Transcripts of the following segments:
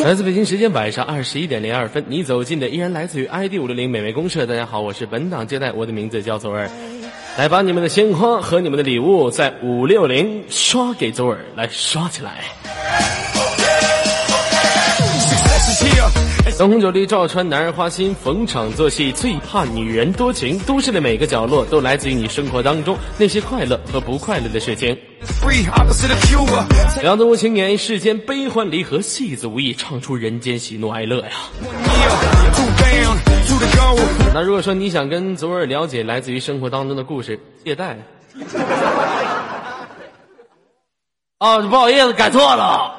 来自北京时间晚上二十一点零二分，你走进的依然来自于 ID 五六零美味公社。大家好，我是本档接待，我的名字叫左耳。来把你们的鲜花和你们的礼物在五六零刷给左耳，来刷起来。灯红酒绿照穿男人花心，逢场作戏最怕女人多情。都市的每个角落都来自于你生活当中那些快乐和不快乐的事情。两无情年，世间悲欢离合，戏子无意唱出人间喜怒哀乐呀。那如果说你想跟左耳了解来自于生活当中的故事，借贷。啊，不好意思，改错了。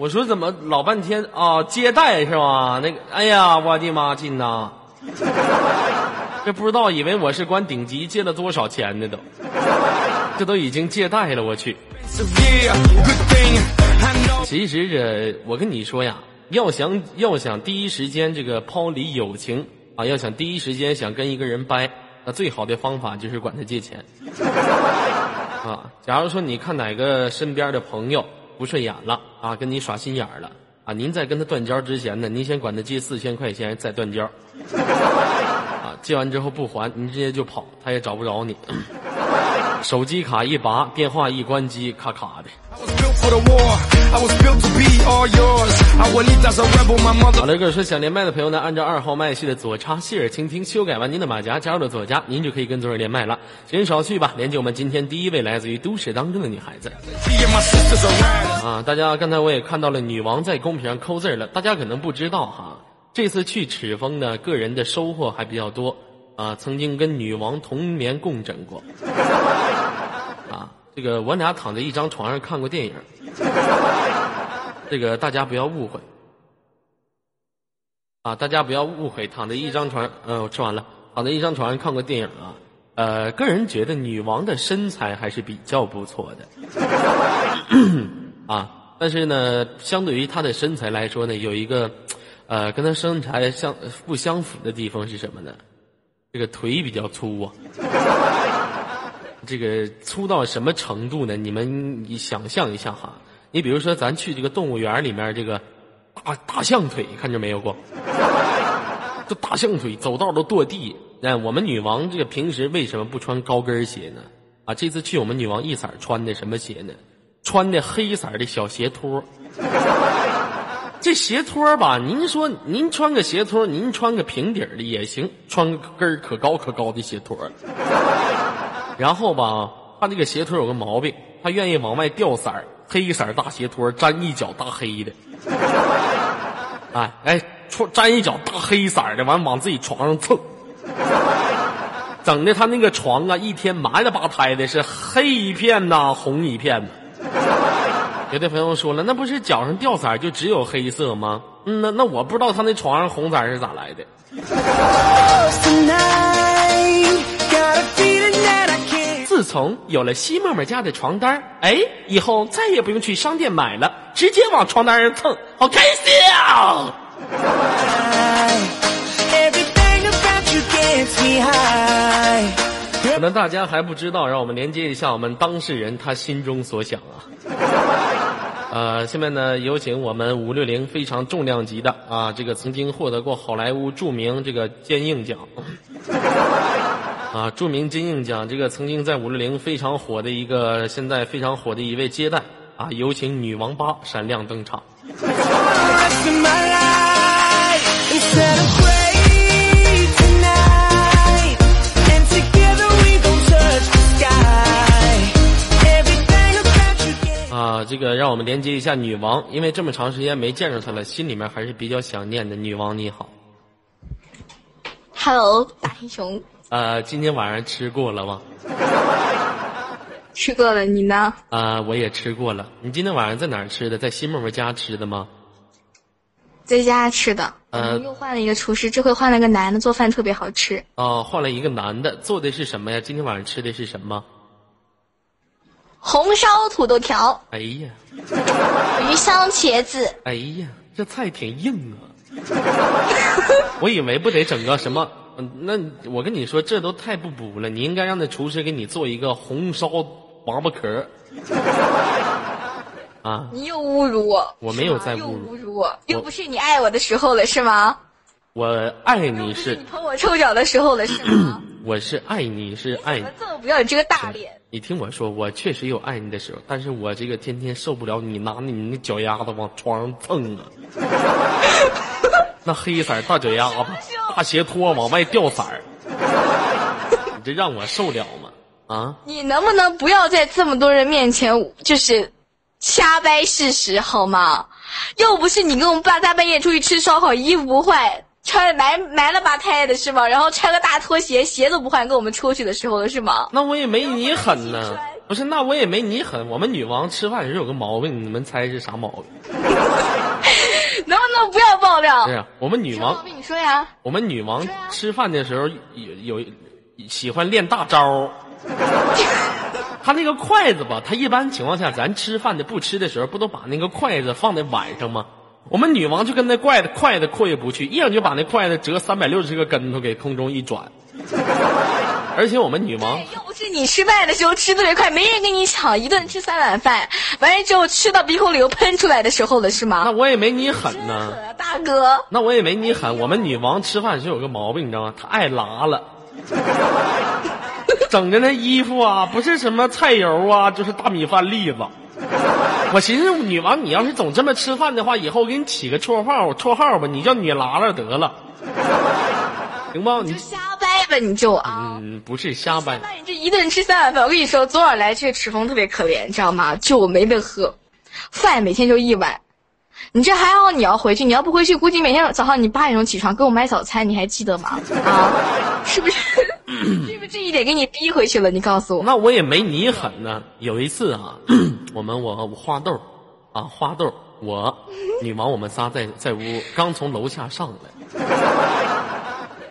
我说怎么老半天啊？接待是吧？那个，哎呀，我的妈，亲呐！这不知道以为我是管顶级借了多少钱呢？都，这都已经借贷了，我去。其实这，我跟你说呀，要想要想第一时间这个抛离友情啊，要想第一时间想跟一个人掰，那最好的方法就是管他借钱。啊，假如说你看哪个身边的朋友。不顺眼了啊，跟你耍心眼儿了啊！您在跟他断交之前呢，您先管他借四千块钱，再断交。啊，借完之后不还，你直接就跑，他也找不着你。手机卡一拔，电话一关机，咔咔的。好了，各位说想连麦的朋友呢，按照二号麦序的左插谢尔倾听修改完您的马甲，加入了左家，您就可以跟左耳连麦了。时间少叙吧，连接我们今天第一位来自于都市当中的女孩子。啊，大家刚才我也看到了女王在公屏上扣字了，大家可能不知道哈，这次去赤峰呢，个人的收获还比较多。啊，曾经跟女王同眠共枕过。啊，这个我俩躺在一张床上看过电影。这个大家不要误会。啊，大家不要误会，躺在一张床，嗯，我吃完了，躺在一张床上看过电影啊。呃，个人觉得女王的身材还是比较不错的。啊，但是呢，相对于她的身材来说呢，有一个，呃，跟他身材相不相符的地方是什么呢？这个腿比较粗啊，这个粗到什么程度呢？你们你想象一下哈，你比如说咱去这个动物园里面，这个大大象腿看着没有过？这大象腿走道都跺地。那我们女王这个平时为什么不穿高跟鞋呢？啊，这次去我们女王一色穿的什么鞋呢？穿的黑色的小鞋拖。这鞋托吧，您说您穿个鞋托，您穿个平底的也行，穿个跟可高可高的鞋托。然后吧，他这个鞋托有个毛病，他愿意往外掉色儿，黑色大鞋托粘一脚大黑的。哎哎，穿粘一脚大黑色的，完往自己床上蹭，整的他那个床啊，一天麻了吧胎的，是黑一片呐，红一片。有的朋友说了，那不是脚上掉色就只有黑色吗？嗯，那那我不知道他那床上红色是咋来的。自从有了西沫沫家的床单哎，以后再也不用去商店买了，直接往床单上蹭，好开心啊！可能大家还不知道，让我们连接一下我们当事人他心中所想啊。呃，下面呢，有请我们五六零非常重量级的啊，这个曾经获得过好莱坞著名这个坚硬奖，啊，著名坚硬奖，这个曾经在五六零非常火的一个，现在非常火的一位接待啊，有请女王八闪亮登场。啊，这个让我们连接一下女王，因为这么长时间没见着她了，心里面还是比较想念的。女王你好，Hello，大黑熊。呃，今天晚上吃过了吗？吃过了，你呢？啊，我也吃过了。你今天晚上在哪儿吃的？在西沫沫家吃的吗？在家吃的。呃，又换了一个厨师，这回换了个男的，做饭特别好吃。哦，换了一个男的，做的是什么呀？今天晚上吃的是什么？红烧土豆条，哎呀，鱼香茄子，哎呀，这菜挺硬啊！我以为不得整个什么，那我跟你说，这都太不补了。你应该让那厨师给你做一个红烧王八壳。啊！你又侮辱我，我没有在侮辱，侮辱我，又不是你爱我的时候了，是吗？我爱你是你捧我臭脚的时候了，是吗？我是爱你是爱你，这么不要你这个大脸！你听我说，我确实有爱你的时候，但是我这个天天受不了你拿你那脚丫子往床上蹭啊，那黑色大脚丫子，大鞋拖往外掉色儿，你这让我受了吗？啊！你能不能不要在这么多人面前就是瞎掰事实好吗？又不是你跟我们爸大半夜出去吃烧烤，衣服不换，穿埋埋了吧胎的是吗？然后穿个大拖鞋，鞋都不换，跟我们出去的时候了是吗？那我也没你狠呢。不是，那我也没你狠。我们女王吃饭时有个毛病，你们猜是啥毛病？能不能不要爆料？是我们女王。你说呀。我们女王吃饭的时候有有喜欢练大招。他那个筷子吧，他一般情况下，咱吃饭的不吃的时候，不都把那个筷子放在碗上吗？我们女王就跟那筷子筷子过意不去，一眼就把那筷子折三百六十个跟头给空中一转。而且我们女王又不是你吃饭的时候吃特别快，没人跟你抢，一顿吃三碗饭，完了之后吃到鼻孔里又喷出来的时候了，是吗？那我也没你狠呢，大哥。那我也没你狠。我们女王吃饭是有个毛病，你知道吗？她爱拉了。整的那衣服啊，不是什么菜油啊，就是大米饭粒子。我寻思女王，你要是总这么吃饭的话，以后给你起个绰号，绰号吧，你叫女拉拉得了，行不？你就瞎掰吧，你就啊。嗯，不是瞎掰。那你这一顿吃三碗饭，我跟你说，昨晚来这个赤峰特别可怜，你知道吗？就我没得喝，饭每天就一碗。你这还好，你要回去，你要不回去，估计每天早上你八点钟起床给我买早餐，你还记得吗？啊，是不是？是不这一点给你逼回去了？你告诉我。那我也没你狠呢。有一次啊，我们我花豆，啊花豆，我女王，我们仨在在屋刚从楼下上来，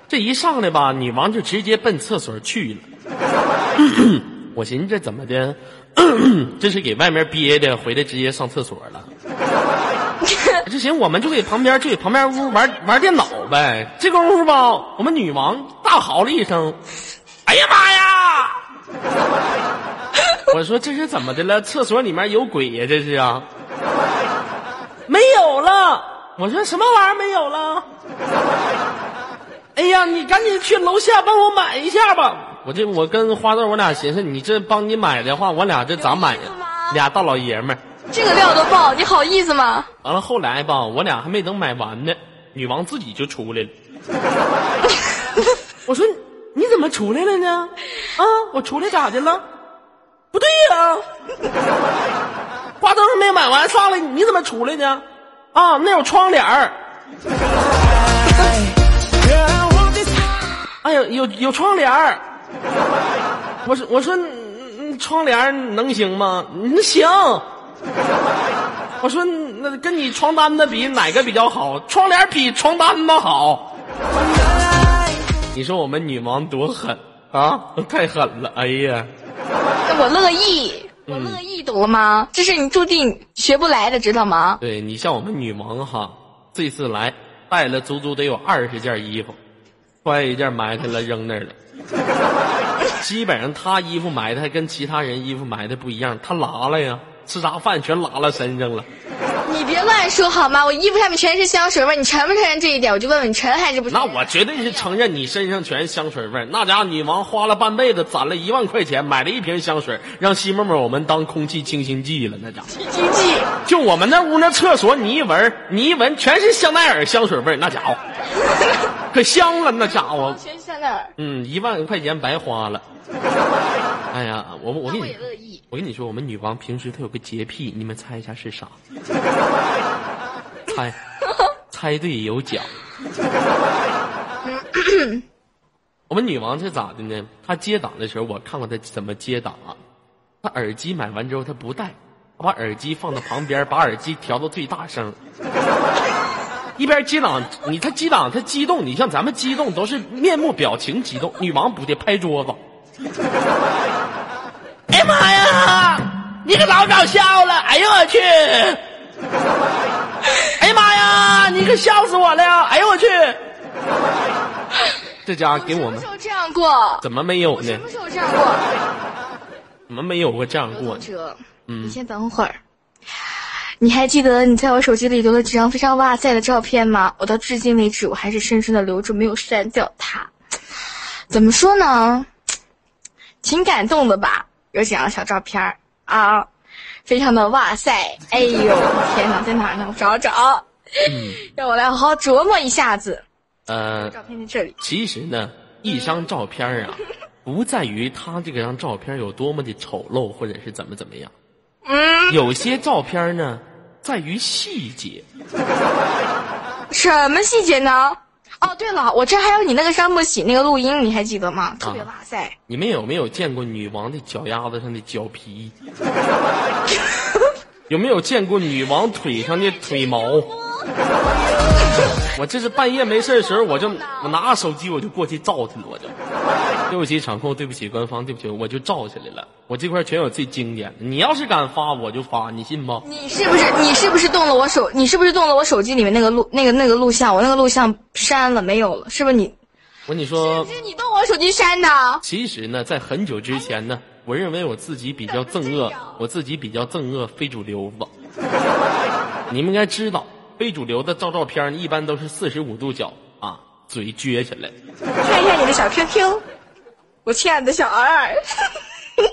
这一上来吧，女王就直接奔厕所去了。我寻思这怎么的？这是给外面憋的，回来直接上厕所了。这行，我们就给旁边就给旁边屋玩玩电脑呗。这功夫吧，我们女王大嚎了一声：“哎呀妈呀！”我说这是怎么的了？厕所里面有鬼呀？这是啊？没有了。我说什么玩意儿没有了？哎呀，你赶紧去楼下帮我买一下吧。我这我跟花豆我俩寻思，你这帮你买的话，我俩这咋买呀？俩大老爷们儿。这个料都爆，你好意思吗？完了，后来吧，我俩还没等买完呢，女王自己就出来了。我说你怎么出来了呢？啊，我出来咋的了？不对呀，花灯没买完上来，你怎么出来呢？啊，那有窗帘儿。哎呀，有有窗帘儿。我说我说，窗帘能行吗？你行。我说，那跟你床单子比，哪个比较好？窗帘比床单子好。你说我们女王多狠啊！太狠了！哎呀，我乐意，我乐意，懂了吗？这是你注定学不来的，知道吗？对你像我们女王哈，这次来带了足足得有二十件衣服，穿一件埋汰了，扔那儿了。基本上她衣服埋汰跟其他人衣服埋汰不一样，她拉了呀。吃啥饭全拉了身上了，你别乱说好吗？我衣服上面全是香水味，你承不承认这一点？我就问问你承还是不？那我绝对是承认，你身上全是香水味。那家伙女王花了半辈子攒了一万块钱买了一瓶香水，让西沫沫我们当空气清新剂了。那家伙清新剂，就我们那屋那厕所，你一闻，你一闻全是香奈儿香水味，那家伙 可香了，那家伙全香奈儿。嗯，一万块钱白花了。哎呀，我我跟你，我跟你说，我们女王平时她有个洁癖，你们猜一下是啥？猜，猜对有奖。我们女王是咋的呢？她接档的时候，我看过她怎么接档啊。她耳机买完之后，她不戴，把耳机放到旁边，把耳机调到最大声，一边接档，你她接档，她激动，你像咱们激动都是面目表情激动，女王不得拍桌子。哎呀妈呀！你可老搞笑了！哎呦我去！哎呀妈呀！你可笑死我了！哎呦我去！这家给我们什么时候这样过？怎么没有呢？什么时候这样过？怎么没有过这样过嗯你先等会儿。你还记得你在我手机里留了几张非常哇塞的照片吗？我到至今为止，我还是深深的留着，没有删掉它。怎么说呢？挺感动的吧？有几张小照片儿啊，非常的哇塞！哎呦，天哪，在哪儿呢？我找找，嗯，让我来好好琢磨一下子。呃，照片在这里，其实呢，一张照片儿啊，不在于他这个张照片有多么的丑陋，或者是怎么怎么样。嗯，有些照片呢，在于细节。什么细节呢？哦，对了，我这还有你那个山不喜那个录音，你还记得吗？特别哇塞！你们有没有见过女王的脚丫子上的脚皮？有没有见过女王腿上的腿毛？我这是半夜没事的时候，我就我拿着手机我就过去照去了，我就。对不起场控，对不起官方，对不起，我就照起来了。我这块全有最经典的，你要是敢发，我就发，你信不？你是不是你是不是动了我手？你是不是动了我手机里面那个录那个那个录像？我那个录像删了没有了？是不是你？我跟你说，是你动我手机删的？其实呢，在很久之前呢，我认为我自己比较憎恶，我自己比较憎恶非主流子。你们应该知道，非主流的照照片一般都是四十五度角啊，嘴撅起来。看一下你的小 QQ，我亲爱的小儿。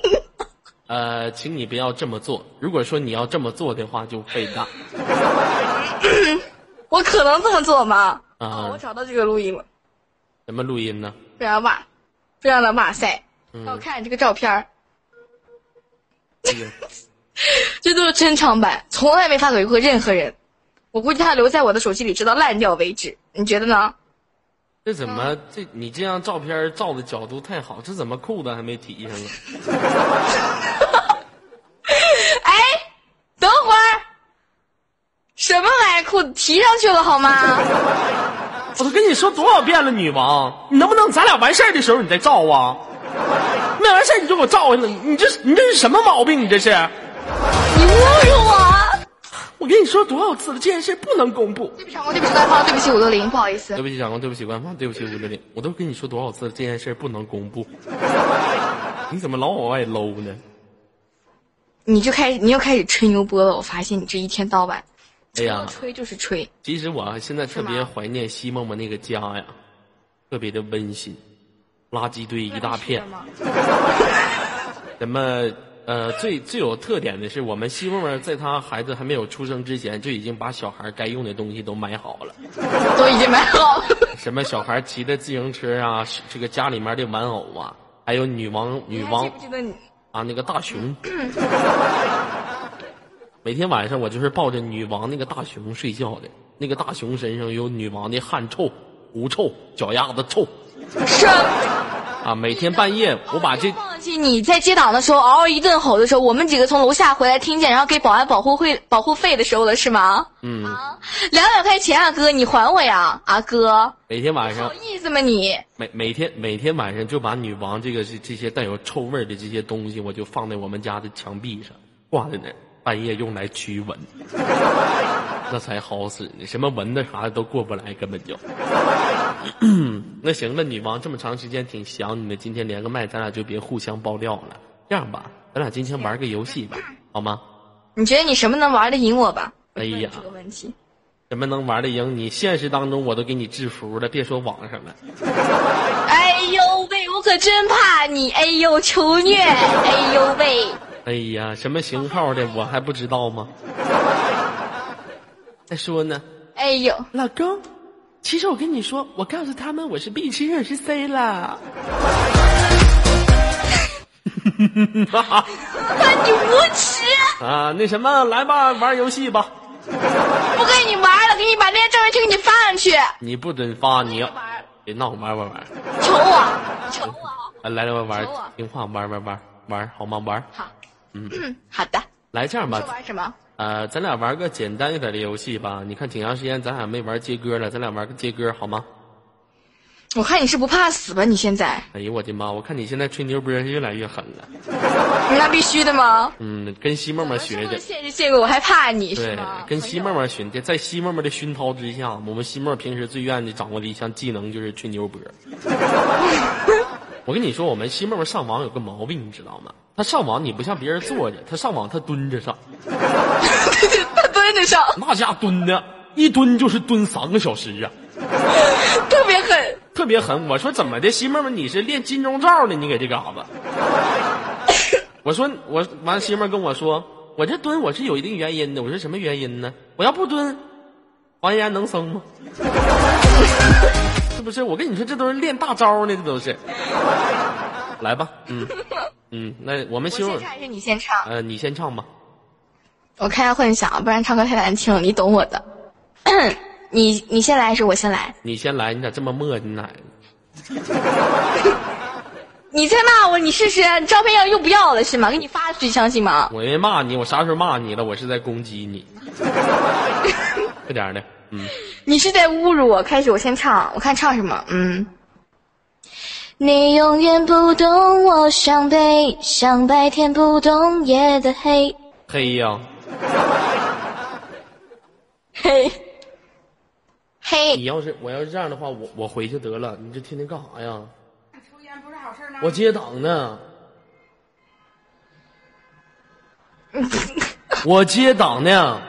呃，请你不要这么做。如果说你要这么做的话，就废大。我可能这么做吗？啊哦，我找到这个录音了，什么录音呢？非常哇，非常的哇塞！嗯让我看你这个照片儿，这个 这都是珍藏版，从来没发给过任何人。我估计他留在我的手机里，直到烂掉为止。你觉得呢？这怎么这你这张照片照的角度太好，这怎么裤子还没提上啊？哎，等会儿，什么玩意儿？裤子提上去了好吗？我都跟你说多少遍了，女王，你能不能咱俩完事儿的时候你再照啊？没完事儿你就给我照下来，你这你这是什么毛病？你这是？你侮辱我！我跟你说多少次了，这件事不能公布。对不起，长工，对不起，官方，对不起，五六零，不好意思对。不起，长官，对不起，官方，对不起，五六零，我都跟你说多少次了，这件事不能公布。你怎么老往外搂呢？你就开始，你又开始吹牛波了。我发现你这一天到晚，哎呀，吹就是吹。其实我现在特别怀念西梦梦那个家呀，特别的温馨，垃圾堆一大片。什么呃，最最有特点的是，我们西梦梦在她孩子还没有出生之前，就已经把小孩该用的东西都买好了。都已经买好了。什么小孩骑的自行车啊，这个家里面的玩偶啊，还有女王女王记记？啊那个大熊。每天晚上我就是抱着女王那个大熊睡觉的，那个大熊身上有女王的汗臭、狐臭、脚丫子臭什啊！每天半夜我把这忘记你在接档的时候嗷嗷一顿吼的时候，我们几个从楼下回来听见，然后给保安保护费保护费的时候了，是吗？嗯，啊，两百块钱啊，哥，你还我呀，啊哥，每天晚上好意思吗你？每每天每天晚上就把女王这个这这些带有臭味儿的这些东西，我就放在我们家的墙壁上挂在那儿，半夜用来驱蚊，那才好使呢。什么蚊子啥的都过不来，根本就。那行了，女王这么长时间挺想你的，今天连个麦，咱俩就别互相爆料了。这样吧，咱俩今天玩个游戏吧，好吗？你觉得你什么能玩得赢我吧？哎呀这个问题。什么能玩得赢你？现实当中我都给你制服了，别说网上了。哎呦喂，我可真怕你！哎呦，求虐！哎呦喂，哎呀，什么型号的我还不知道吗？再说呢，哎呦，老公，其实我跟你说，我告诉他们我是 B 七二十 C 了。你无耻！啊，那什么，来吧，玩游戏吧。不跟你玩了，给你把那些照片全给你发上去。你不准发，你要玩，别闹，玩玩玩。求我，求我。啊，来来玩玩，听话，玩玩玩玩，好吗？玩。好，嗯，好的。来这样吧说，玩什么？呃，咱俩玩个简单一点的游戏吧。你看，挺长时间咱俩没玩接歌了，咱俩玩个接歌好吗？我看你是不怕死吧？你现在，哎呦我的妈！我看你现在吹牛波是越来越狠了。那必须的吗？嗯，跟西梦梦学的。现实见过我还怕你是对？，跟西梦梦学的，在西梦梦的熏陶之下，我们西梦平时最愿意掌握的一项技能就是吹牛波。我跟你说，我们西妹妹上网有个毛病，你知道吗？她上网你不像别人坐着，她上网她蹲着上，她蹲着上，那家蹲的，一蹲就是蹲三个小时啊，特别狠。特别狠。我说怎么的，西妹妹你是练金钟罩呢？你给这嘎子？我说我完，西妹儿跟我说，我这蹲我是有一定原因的。我说什么原因呢？我要不蹲，黄岩能生吗？是不是？我跟你说，这都是练大招呢，这都是。来吧，嗯 嗯，那我们我希望先唱还是你先唱？呃，你先唱吧。我开下混响，不然唱歌太难听了，你懂我的。你你先来还是我先来？你先来，你咋这么磨叽呢？你再骂我，你试试，照片要又不要了是吗？给你发出去，相信吗？我没骂你，我啥时候骂你了？我是在攻击你。快点的，嗯，你是在侮辱我。开始，我先唱，我看唱什么。嗯，你永远不懂我伤悲，像白天不懂夜的黑。黑呀，嘿，嘿，你要是我要是这样的话，我我回去得了。你这天天干啥呀？抽烟不是好事吗。我接档呢。我接档呢，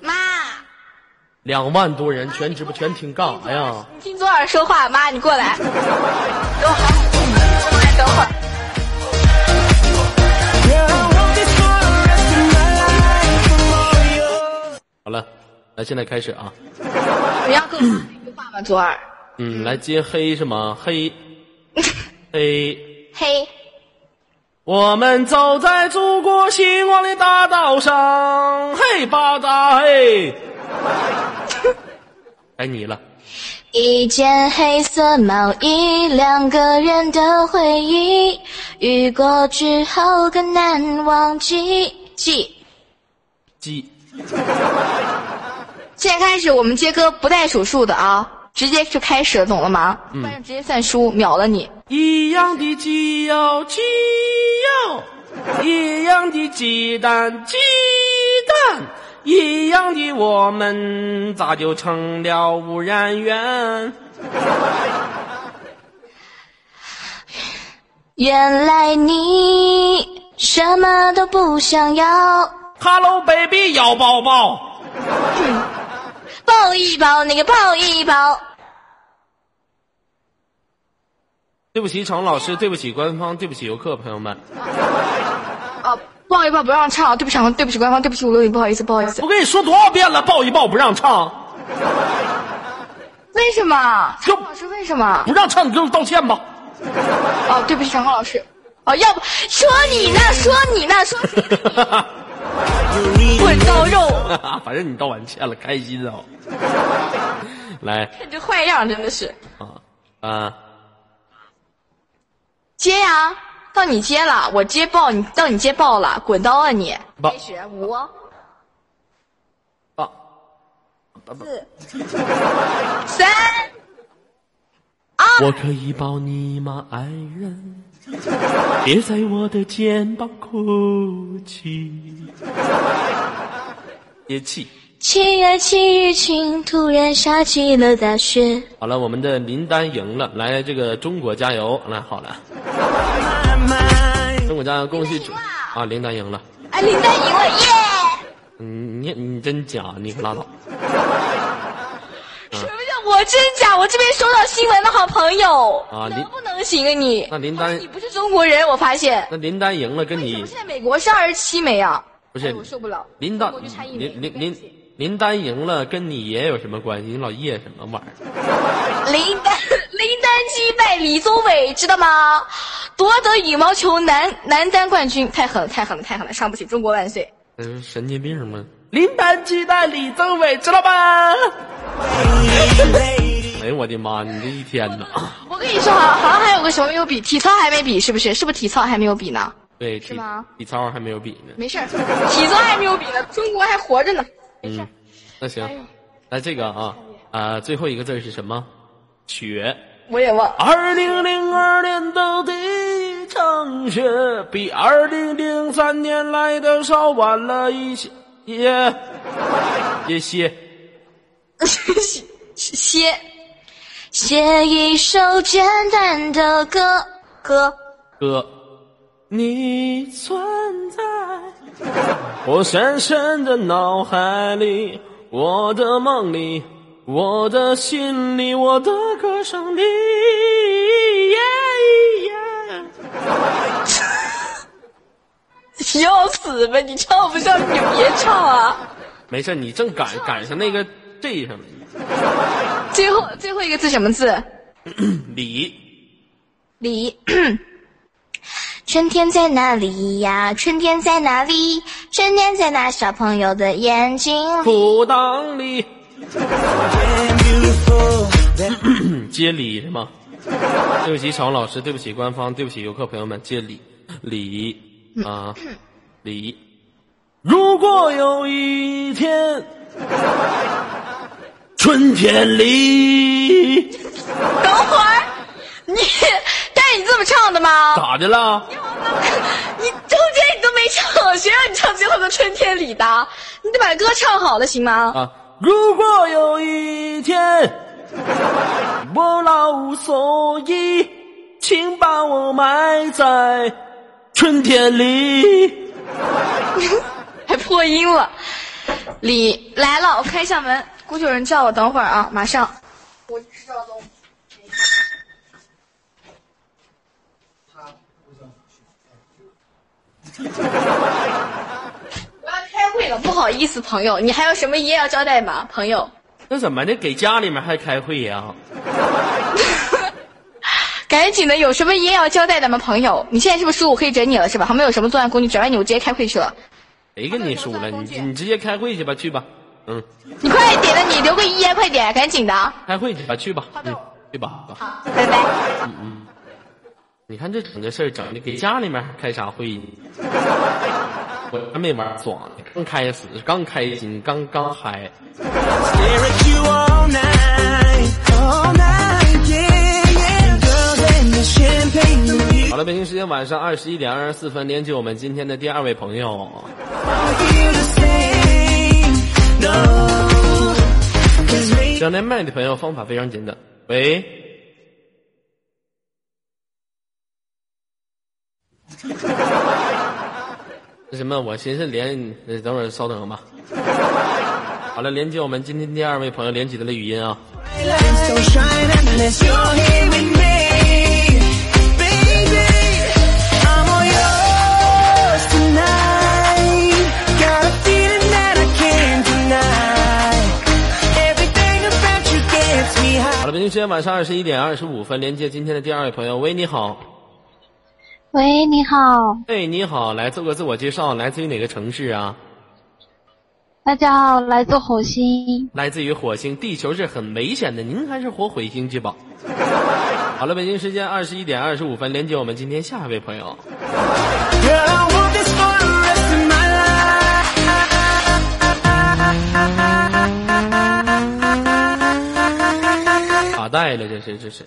妈，两万多人全直播全听干啥呀？你听左耳说话。妈，你过来。等我好好过来，等会儿。好了，来现在开始啊。你要跟我说一句话吗？左耳。嗯，来接黑是吗？黑，黑。黑，我们走在祖国兴旺的大道上，嘿吧嗒嘿。该 你了，一件黑色毛衣，两个人的回忆，雨过之后更难忘记。记。鸡。现在开始，我们接歌不带数数的啊，直接就开始了，懂了吗？不然直接算输，秒了你。一样的鸡哟鸡哟，一样的鸡蛋鸡蛋，一样的我们咋就成了污染源？原来你什么都不想要，Hello baby，要抱抱。抱一抱，那个抱一抱。对不起，程老师，对不起官方，对不起游客朋友们。哦，抱一抱不让唱，对不起，对不起官方，对不起五六零，不好意思，不好意思我。跟你说多少遍了，抱一抱不让唱，为什么？就常老师为什么？不让唱，你给我道歉吧。哦，对不起，长浩老师。哦，要不说你呢？说你呢？说你滚刀肉，反正你道完歉了，开心啊、来你这坏样真的是。啊啊，接呀，到你接了，我接爆你，到你接爆了，滚刀啊你！爆开始五爸，四三二，我可以抱你吗，爱人？别在我的肩膀哭泣，别气。七月七日晴，突然下起了大雪。好了，我们的林丹赢了，来这个中国加油！来好了，中国加油，恭喜主啊，林丹赢了。哎，林丹赢了耶！嗯你你真假，你可拉倒。什么叫我真假？我这边收到新闻的好朋友啊林能不能行啊你？那林丹你不是中国人，我发现。那林丹赢了，跟你现在美国是二十七枚啊？不是哎我受不了。林丹林林林林丹赢了，跟你爷有什么关系？你老叶什么玩意儿？林丹击败李宗伟，知道吗？夺得羽毛球男男单冠军，太狠了，太狠了，太狠了！上不起，中国万岁！这是神经病吗？林丹击败李宗伟，知道吧？哎呦我的妈！你这一天呐，我跟你说，好好像还有个什么没有比，体操还没比，是不是？是不是体操还没有比呢？对，体是吗体操还没有比呢。没事儿，体操还没有比呢，中国还活着呢。没事儿嗯，那行那这个啊啊，最后一个字是什么？雪。我也忘。二零零二年的第一场雪，比二零零三年来的稍晚了一些，也也些。歇歇写一首简单的歌歌。歌，你存在我深深的脑海里，我的梦里，我的心里，我的歌声里。耶 耶你要死呗！你唱不上，你就别唱啊！没事，你正赶赶上那个 J 上了，最后最后一个字什么字？李李。春天在哪里呀？春天在哪里？春天在那小朋友的眼睛里。裤裆里。接礼是吗？对不起，小王老师，对不起，官方，对不起，游客朋友们，接礼礼啊礼。如果有一天，春天里，等会儿，你，但是你这么唱的吗？咋的了？你中间你都没唱，谁让你唱最后的春天里的？你得把歌唱好了，行吗？啊，如果有一天我老无所依，请把我埋在春天里。还破音了。李来了，我开一下门，估计有人叫我，等会儿啊，马上。我知道东。我 要开会了，不好意思，朋友，你还有什么遗言要交代吗？朋友，那怎么的？给家里面还开会呀？赶紧的，有什么遗言要交代的吗？朋友，你现在是不是说我可以整你了是吧？旁边有什么作案工具，整完你我直接开会去了。谁跟你说了？你你直接开会去吧，去吧。嗯，你快点的，你留个遗言，快点，赶紧的。开会去吧，去吧。嗯，去吧。好，拜拜。嗯嗯。你看这整个事儿整的，给家里面开啥会？我还没玩爽呢，刚开始，刚开心，刚刚嗨。好了，北京时间晚上二十一点二十四分，连接我们今天的第二位朋友。想连麦的朋友方法非常简单，喂。那什么，我寻思连，等会儿稍等吧。好了，连接我们今天第二位朋友连起来的语音啊。好了，北京时间晚上二十一点二十五分，连接今天的第二位朋友。喂，你好。喂，你好。哎，你好，来做个自我介绍，来自于哪个城市啊？大家好，来自火星。来自于火星，地球是很危险的，您还是活火星去吧。好了，北京时间二十一点二十五分，连接我们今天下一位朋友。卡带了，这是这是。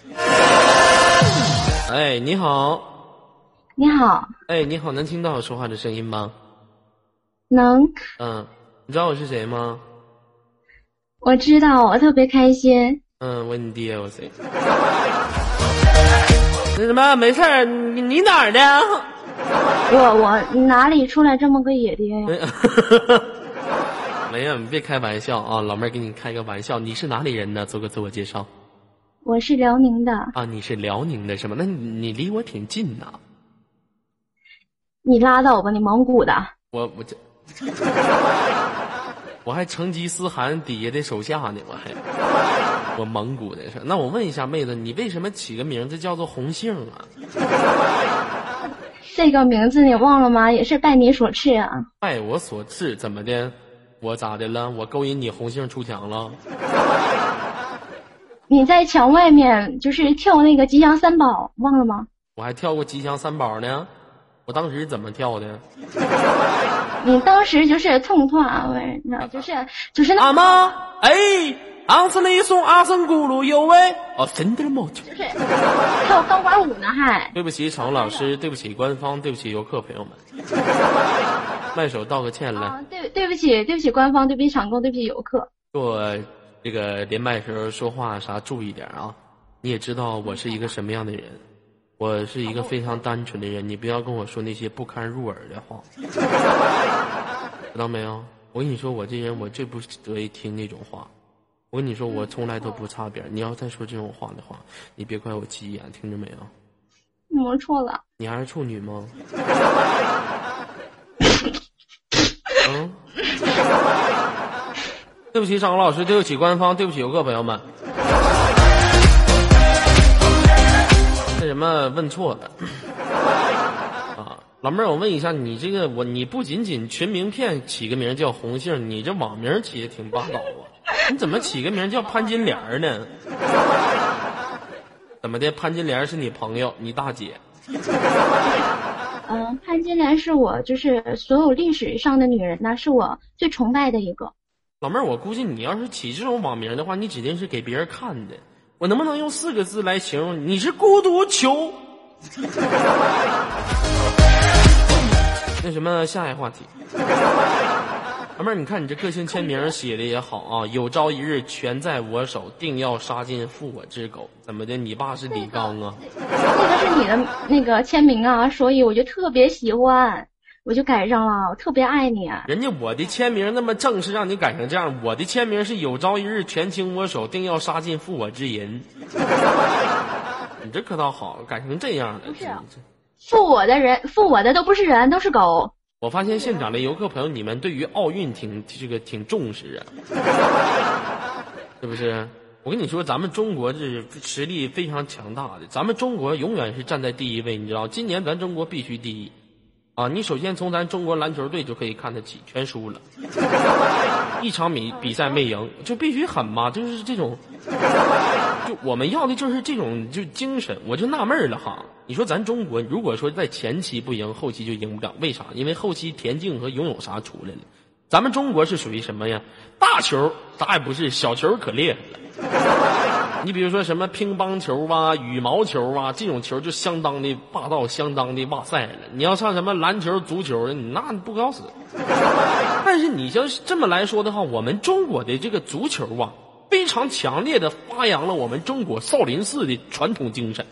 哎，你好。你好。哎，你好，能听到我说话的声音吗？能。嗯，你知道我是谁吗？我知道，我特别开心。嗯，我你爹，我谁？那什么，没事儿，你你哪儿的？我我哪里出来这么个野爹呀？没有，你别开玩笑啊！老妹儿给你开个玩笑，你是哪里人呢？做个自我介绍。我是辽宁的。啊，你是辽宁的是吗？那你你离我挺近呐。你拉倒吧，你蒙古的。我我这，我还成吉思汗底下的手下呢，我还我蒙古的是。那我问一下妹子，你为什么起个名字叫做红杏啊？这个名字你忘了吗？也是拜你所赐啊。拜我所赐，怎么的？我咋的了？我勾引你红杏出墙了？你在墙外面就是跳那个吉祥三宝，忘了吗？我还跳过吉祥三宝呢。我当时怎么跳的？你当时就是痛痛啊，那就是就是那阿妈哎，阿森那送阿森咕噜有喂哦，真的吗？就是跳钢管舞呢，还对不起，场务老师，对不起，官方，对不起，游客朋友们，麦手道个歉来。对对不起，对不起，官方，对不起，场工，对不起，游客。给我这个连麦时候说话啥注意点啊！你也知道我是一个什么样的人，我是一个非常单纯的人，你不要跟我说那些不堪入耳的话，知道没有？我跟你说，我这人我最不得意听那种话。我跟你说，我从来都不擦边儿。你要再说这种话的话，你别怪我急眼，听着没有？我错了。你还是处女吗？嗯。对不起，张老师，对不起，官方，对不起，游客朋友们。什么，问错了。啊，老妹儿，我问一下，你这个我你不仅仅群名片起个名叫红杏，你这网名起的挺霸道啊。你怎么起个名叫潘金莲呢？怎么的？潘金莲是你朋友，你大姐？嗯，潘金莲是我就是所有历史上的女人呢，是我最崇拜的一个。老妹儿，我估计你要是起这种网名的话，你指定是给别人看的。我能不能用四个字来形容你？是孤独求。那什么，下一个话题。老妹儿，你看你这个性签名写的也好啊，有朝一日全在我手，定要杀尽负我之狗。怎么的？你爸是李刚啊？那个是你的那个签名啊，所以我就特别喜欢。我就改上了，我特别爱你。人家我的签名那么正式，让你改成这样。我的签名是有朝一日全倾我手，定要杀尽负我之人。你这可倒好，改成这样了。不是，负我的人，负我的都不是人，都是狗。我发现现场的游客朋友，你们对于奥运挺这个挺重视啊，是不是？我跟你说，咱们中国这实力非常强大的，咱们中国永远是站在第一位，你知道？今年咱中国必须第一。啊，你首先从咱中国篮球队就可以看得起，全输了，一场比比赛没赢，就必须狠嘛，就是这种，就我们要的就是这种就精神，我就纳闷了哈，你说咱中国如果说在前期不赢，后期就赢不了，为啥？因为后期田径和游泳啥出来了，咱们中国是属于什么呀？大球啥也不是，小球可厉害了。你比如说什么乒乓球啊、羽毛球啊，这种球就相当的霸道，相当的哇塞了。你要上什么篮球、足球，你那不搞死。但是你要这么来说的话，我们中国的这个足球啊，非常强烈的发扬了我们中国少林寺的传统精神。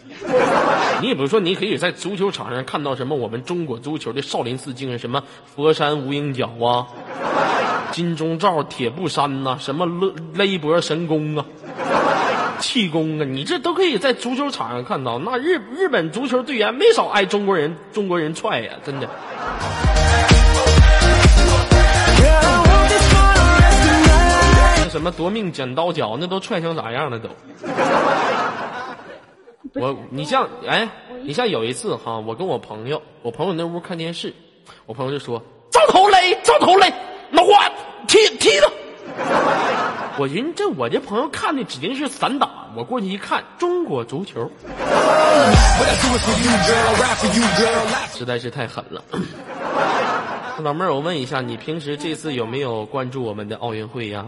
你也不是说你可以在足球场上看到什么我们中国足球的少林寺精神，什么佛山无影脚啊、金钟罩铁布衫呐，什么勒勒脖神功啊。气功啊，你这都可以在足球场上看到。那日日本足球队员没少挨中国人中国人踹呀，真的。那什么夺命剪刀脚，那都踹成啥样了都？我你像哎，你像有一次哈，我跟我朋友，我朋友那屋看电视，我朋友就说：“照头雷，招头雷，脑瓜踢踢他。”我寻这我这朋友看的指定是散打，我过去一看，中国足球，实在是太狠了。老妹儿，我问一下，你平时这次有没有关注我们的奥运会呀？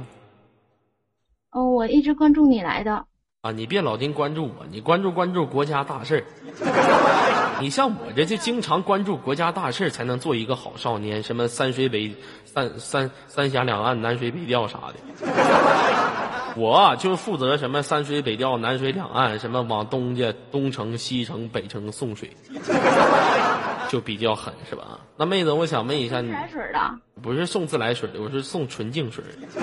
哦，我一直关注你来的。啊，你别老盯关注我，你关注关注国家大事儿。你像我这就经常关注国家大事儿，才能做一个好少年。什么三水北三三三峡两岸南水北调啥的，我就负责什么三水北调南水两岸，什么往东家东城西城北城送水，就比较狠是吧？那妹子，我想问一下你，自来水的不是送自来水的，我是送纯净水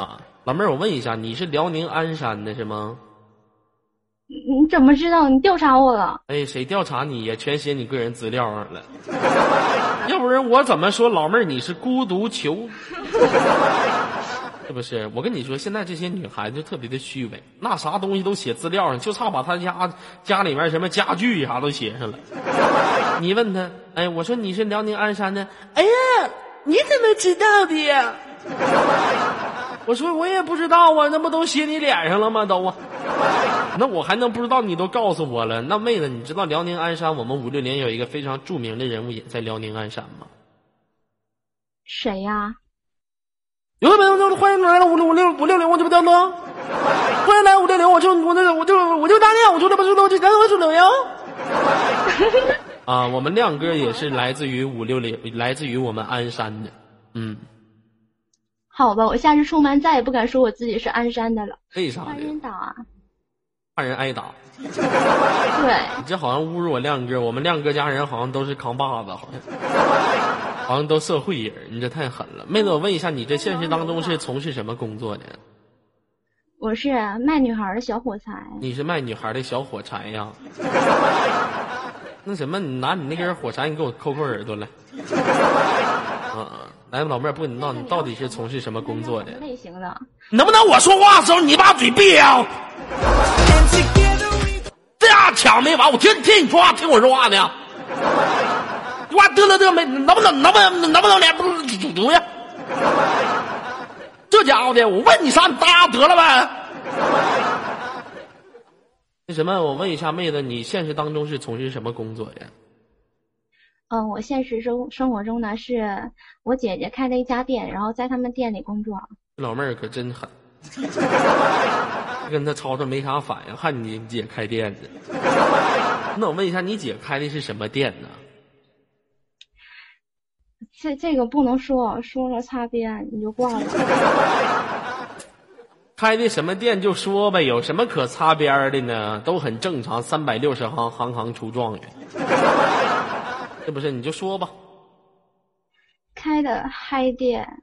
啊。老妹儿，我问一下，你是辽宁鞍山的是吗？你怎么知道？你调查我了？哎，谁调查你呀？全写你个人资料上了。要不然我怎么说老妹儿你是孤独求？是不是？我跟你说，现在这些女孩子特别的虚伪，那啥东西都写资料上，就差把她家家里面什么家具啥都写上了。你问他，哎，我说你是辽宁鞍山的，哎呀，你怎么知道的呀？我说我也不知道啊，那不都写你脸上了吗？都啊，那我还能不知道？你都告诉我了。那妹子，你知道辽宁鞍山我们五六年有一个非常著名的人物也在辽宁鞍山吗？谁呀？有的朋友就欢迎来了五六五六五六零，我这边的吗？欢迎来五六零，我就我那我就我就当年我说的不是我就咱我说的哟。啊，我们亮哥也是来自于五六零，来自于我们鞍山的，嗯。好吧，我下次出门再也不敢说我自己是鞍山的了。为啥？花园岛啊！怕人挨打。对，你这好像侮辱我亮哥，我们亮哥家人好像都是扛把子，好像好像都社会人，你这太狠了。妹子，我问一下，你这现实当中是从事什么工作的？我是卖女孩的小火柴。你是卖女孩的小火柴呀？那什么，你拿你那根火柴，你给我抠抠耳朵来。来，老妹儿，不跟，你闹你到底是从事什么工作的什？么类型的？能不能我说话的时候你把嘴闭上？这样抢没完，我听听你说话，听我说话呢。你话嘚了嘚没？能不能能不能能不能连不主主呀？这家伙的，我问你啥，你答得了呗。那什么，我问一下妹子，你现实当中是从事什么工作的？嗯，我现实生生活中呢，是我姐姐开了一家店，然后在他们店里工作。老妹儿可真狠，跟他吵吵没啥反应，还你姐开店呢。那我问一下，你姐开的是什么店呢？这这个不能说，说了擦边你就挂了。开的什么店就说呗，有什么可擦边的呢？都很正常，三百六十行，行行出状元。是不是？你就说吧。开的嗨店，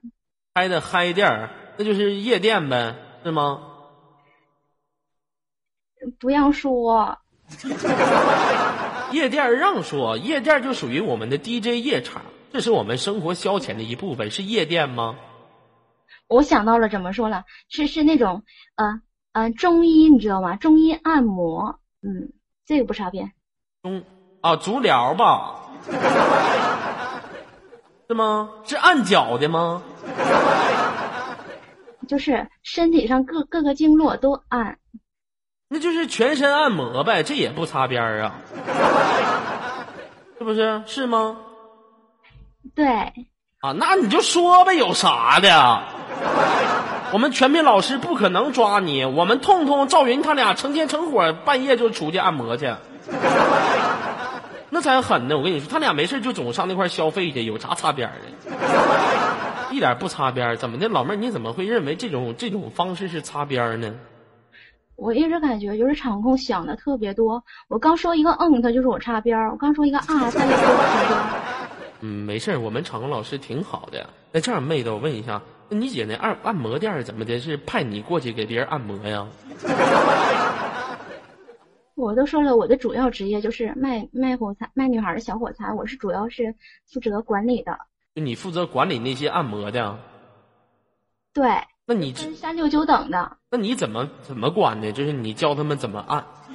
开的嗨店儿，那就是夜店呗，是吗？不让说。夜店儿让说，夜店儿就属于我们的 DJ 夜场，这是我们生活消遣的一部分，是夜店吗？我想到了，怎么说了？是是那种呃呃中医，你知道吗？中医按摩，嗯，这个不擦边。中啊，足疗吧？是吗？是按脚的吗？就是身体上各各个经络都按。那就是全身按摩呗，这也不擦边儿啊，是不是？是吗？对，啊，那你就说呗，有啥的？我们全民老师不可能抓你，我们痛痛、赵云他俩成天成伙，半夜就出去按摩去，那才狠呢！我跟你说，他俩没事就总上那块消费去，有啥擦边儿的？一点不擦边儿，怎么的，老妹儿？你怎么会认为这种这种方式是擦边儿呢？我一直感觉就是场控想的特别多。我刚说一个嗯，他就是我擦边儿；我刚说一个啊，他就是我擦边。嗯，没事儿，我们场控老师挺好的。那这样，妹子，我问一下，那你姐那按按摩店儿怎么的？是派你过去给别人按摩呀？我都说了，我的主要职业就是卖卖火柴，卖女孩的小火柴。我是主要是负责管理的。就你负责管理那些按摩的？对，那你分三六九等的。那你怎么怎么管呢？就是你教他们怎么按？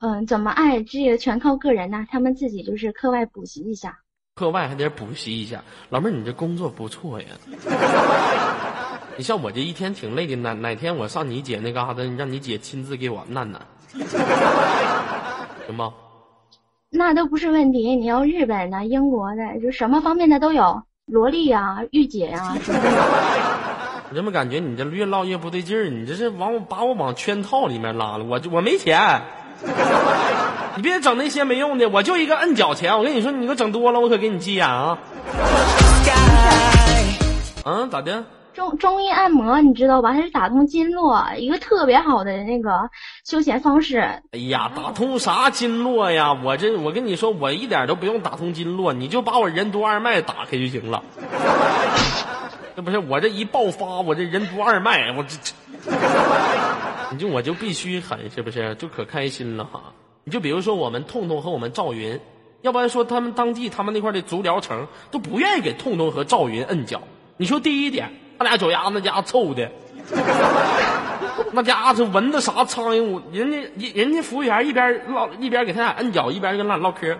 嗯，怎么按这个全靠个人呐，他们自己就是课外补习一下。课外还得补习一下。老妹儿，你这工作不错呀。你像我这一天挺累的，哪哪天我上你姐那嘎达，让你姐亲自给我按按，行吗？那都不是问题，你要日本的、英国的，就什么方面的都有，萝莉啊、御姐啊什么的。我怎么感觉你这越唠越不对劲儿？你这是往我把我往圈套里面拉了？我我没钱，你别整那些没用的，我就一个摁脚钱。我跟你说，你给我整多了，我可给你急眼啊！嗯，咋的？中中医按摩你知道吧？它是打通经络，一个特别好的那个休闲方式。哎呀，打通啥经络呀？我这我跟你说，我一点都不用打通经络，你就把我任督二脉打开就行了。这不是我这一爆发，我这任督二脉，我这这，你就我就必须狠，是不是？就可开心了哈。你就比如说我们痛痛和我们赵云，要不然说他们当地他们那块的足疗城都不愿意给痛痛和赵云摁脚。你说第一点，他俩脚丫子 那家伙臭的，那家伙蚊子啥苍蝇，我人家人人家服务员一边唠一边给他俩摁脚，一边跟他俩唠嗑。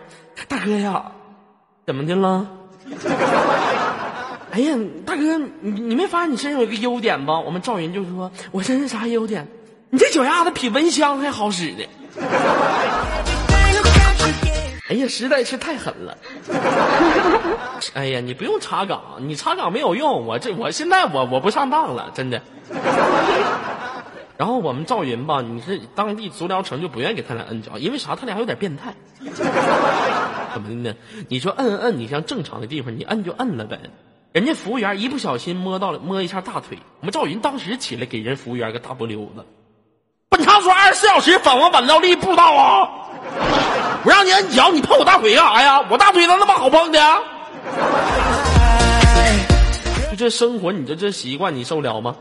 大哥呀，怎么的了？哎呀，大哥，你你没发现你身上有一个优点吗？我们赵云就说，我身上啥优点？你这脚丫子比蚊香还好使的。哎呀，实在是太狠了！哎呀，你不用查岗，你查岗没有用。我这我现在我我不上当了，真的。然后我们赵云吧，你是当地足疗城就不愿意给他俩摁脚，因为啥？他俩有点变态。怎么的呢？你说摁摁，你像正常的地方，你摁就摁了呗。人家服务员一不小心摸到了摸一下大腿，我们赵云当时起来给人服务员个大波溜子。本场所二十四小时反光板料力不知道啊？我让你摁脚，你碰我大腿干啥呀？我大腿能那么好碰的？就这生活，你这这习惯，你受了吗？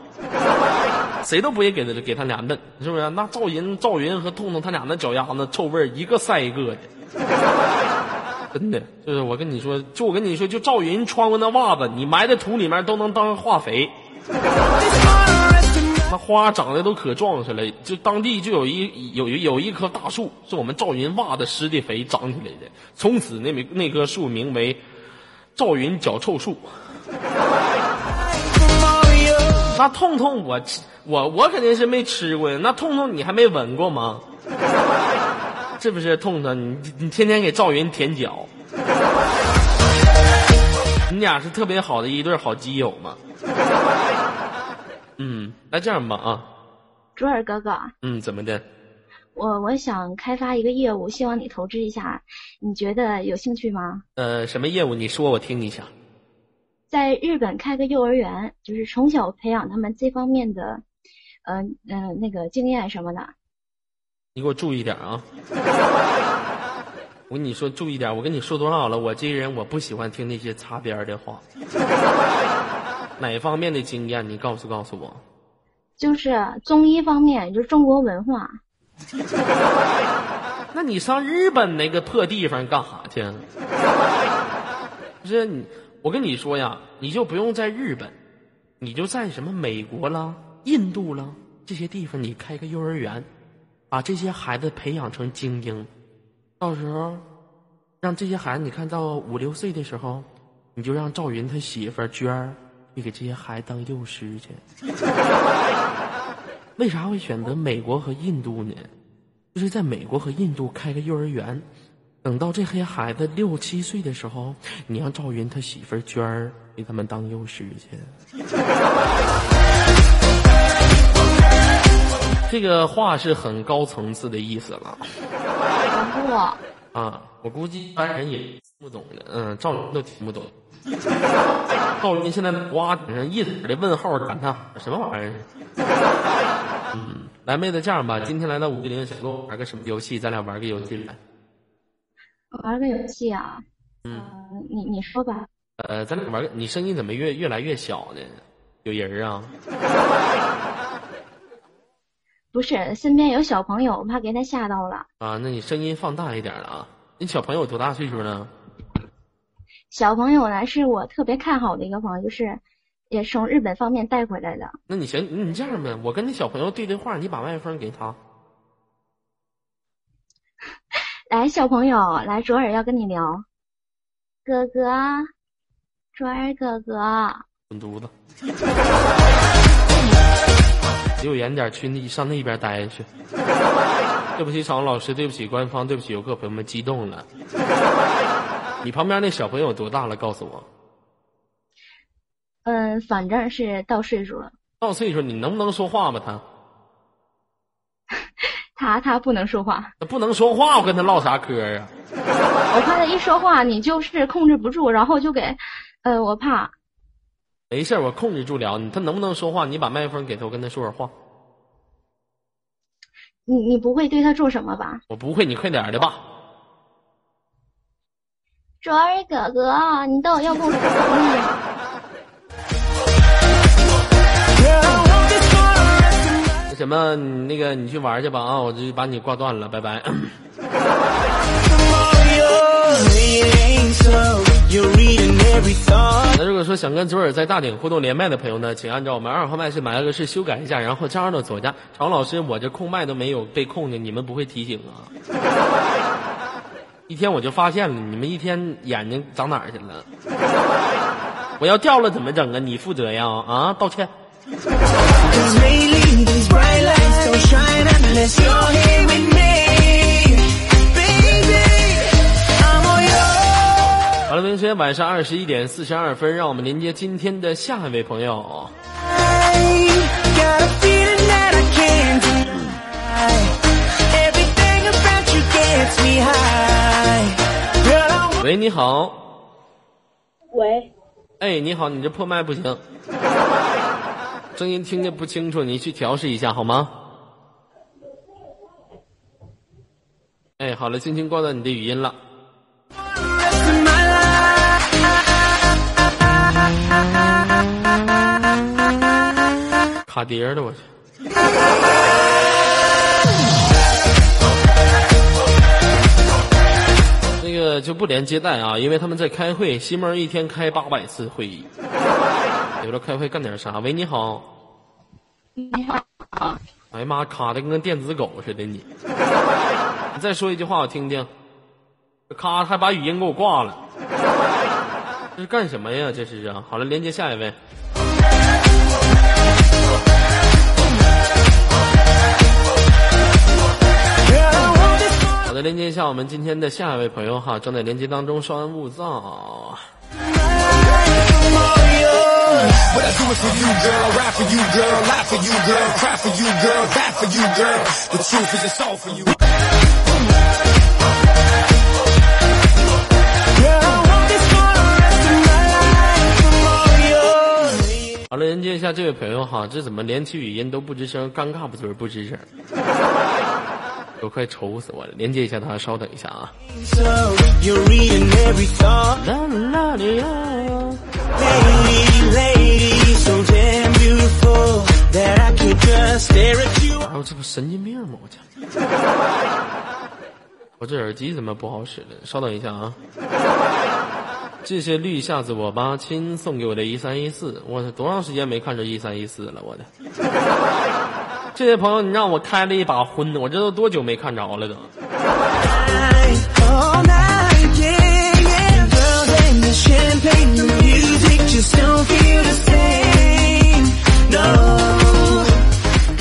谁都不会给他给他俩摁，是不是？那赵云、赵云和痛痛他俩那脚丫子臭味儿一个赛一个的，真的就是我跟你说，就我跟你说，就赵云穿过那袜子，你埋在土里面都能当化肥。那花长得都可壮实了，就当地就有一有有一棵大树，是我们赵云袜子施的肥长起来的，从此那名那棵树名为赵云脚臭树。那痛痛我我我肯定是没吃过呀，那痛痛你还没闻过吗？是不是痛痛？你你天天给赵云舔脚，你俩是特别好的一对好基友嘛？嗯，那这样吧啊，卓尔哥哥，嗯，怎么的？我我想开发一个业务，希望你投资一下，你觉得有兴趣吗？呃，什么业务？你说我听一下。在日本开个幼儿园，就是从小培养他们这方面的，嗯、嗯、那个经验什么的。你给我注意点啊！我跟你说注意点，我跟你说多少了？我这人我不喜欢听那些擦边儿的话。哪方面的经验？你告诉告诉我。就是中医方面，就是中国文化。那你上日本那个破地方干啥去？不是你，我跟你说呀，你就不用在日本，你就在什么美国啦、印度啦这些地方，你开个幼儿园，把这些孩子培养成精英，到时候让这些孩子，你看到五六岁的时候，你就让赵云他媳妇娟儿你给这些孩子当幼师去。为啥会选择美国和印度呢？就是在美国和印度开个幼儿园，等到这些孩子六七岁的时候，你让赵云他媳妇娟儿给他们当幼师去。这个话是很高层次的意思了不，啊！我估计一般人也听不懂的，嗯，赵云都听不懂。赵云现在哇顶上一嘴的问号感叹什么玩意儿？嗯，来妹子这样吧，今天来到五一零，想跟我玩个什么游戏？咱俩玩个游戏来。玩个游戏啊。嗯，你你说吧。呃，咱俩玩个，你声音怎么越越来越小呢？有人啊？不是，身边有小朋友，我怕给他吓到了。啊，那你声音放大一点了啊！你小朋友多大岁数呢？小朋友呢，是我特别看好的一个朋友，就是也是从日本方面带回来的。那你行，你这样呗，我跟你小朋友对对话，你把麦克风给他。来，小朋友，来，卓尔要跟你聊。哥哥，卓尔哥哥，滚犊子！离我远点，去那上那边待去。对不起，场老师，对不起，官方，对不起，游客朋友们，激动了。你旁边那小朋友多大了？告诉我。嗯，反正是到岁数了。到岁数，你能不能说话吧？他 他他不能说话，他不能说话，我跟他唠啥嗑啊？我怕他一说话，你就是控制不住，然后就给，呃，我怕。没事，我控制住了。他能不能说话？你把麦克风给他，我跟他说会话。你你不会对他做什么吧？我不会，你快点的吧。卓儿哥哥，你到底要跟我说什么？那什么，你那个你去玩去吧啊！我就把你挂断了，拜拜。那如果说想跟左耳在大顶互动连麦的朋友呢，请按照我们二号麦是马格式修改一下，然后加上到左家。常老师，我这控麦都没有被控的，你们不会提醒啊？一天我就发现了，你们一天眼睛长哪儿去了？我要掉了怎么整啊？你负责呀？啊，道歉。好了，同学，晚上二十一点四十二分，让我们连接今天的下一位朋友。喂，你好。喂，哎，你好，你这破麦不行，声音听着不清楚，你去调试一下好吗？哎，好了，轻轻挂断你的语音了。卡碟的，我去。那个就不连接带啊，因为他们在开会。西门一天开八百次会议，有了开会干点啥？喂，你好。你好，哎呀妈，卡的跟个电子狗似的你。你再说一句话我听听。咔，还把语音给我挂了。这是干什么呀？这是啊。好了，连接下一位。连接一下我们今天的下一位朋友哈正在连接当中稍安勿躁好了连接一下这位朋友哈这怎么连起语音都不吱声尴尬不嘴不吱声？都快愁死我了连接一下他稍等一下啊然后这不神经病吗我讲我这耳机怎么不好使了稍等一下啊谢谢绿下子我吧亲送给我的一三一四我多长时间没看着一三一四了我的这位朋友，你让我开了一把荤的，我这都多久没看着了都。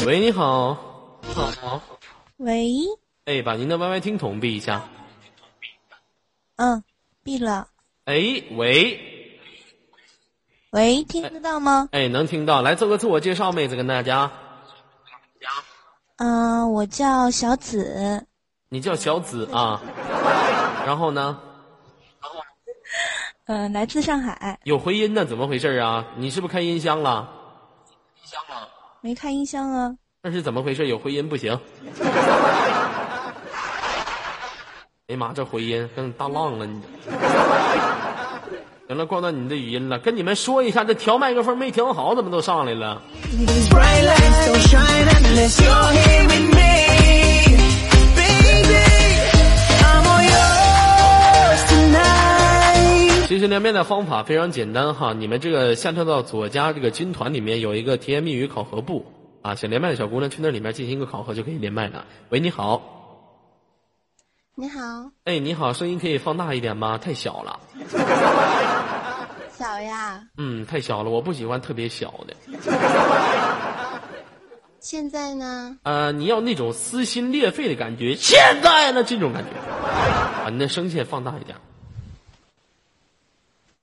喂，你好。好。好喂。哎，把您的 YY 听筒闭一下。嗯，闭了。哎，喂。喂，听得到吗？哎，能听到。来做个自我介绍，妹子跟大家。嗯、我叫小紫，你叫小紫啊。然后呢？嗯、来自上海，有回音呢，怎么回事啊？你是不是开音箱了？没开音箱啊。那是怎么回事？有回音不行。哎呀妈，这回音跟大浪了你。行了，挂断你的语音了。跟你们说一下，这调麦克风没调好，怎么都上来了.其实连麦的方法非常简单哈，你们这个下跳到左家这个军团里面有一个甜言蜜语考核部啊，想连麦的小姑娘去那里面进行一个考核就可以连麦了。喂，你好，你好，哎，你好，声音可以放大一点吗？太小了，小呀，嗯，太小了，我不喜欢特别小的。现在呢？呃，你要那种撕心裂肺的感觉，现在呢这种感觉，把你的声线放大一点。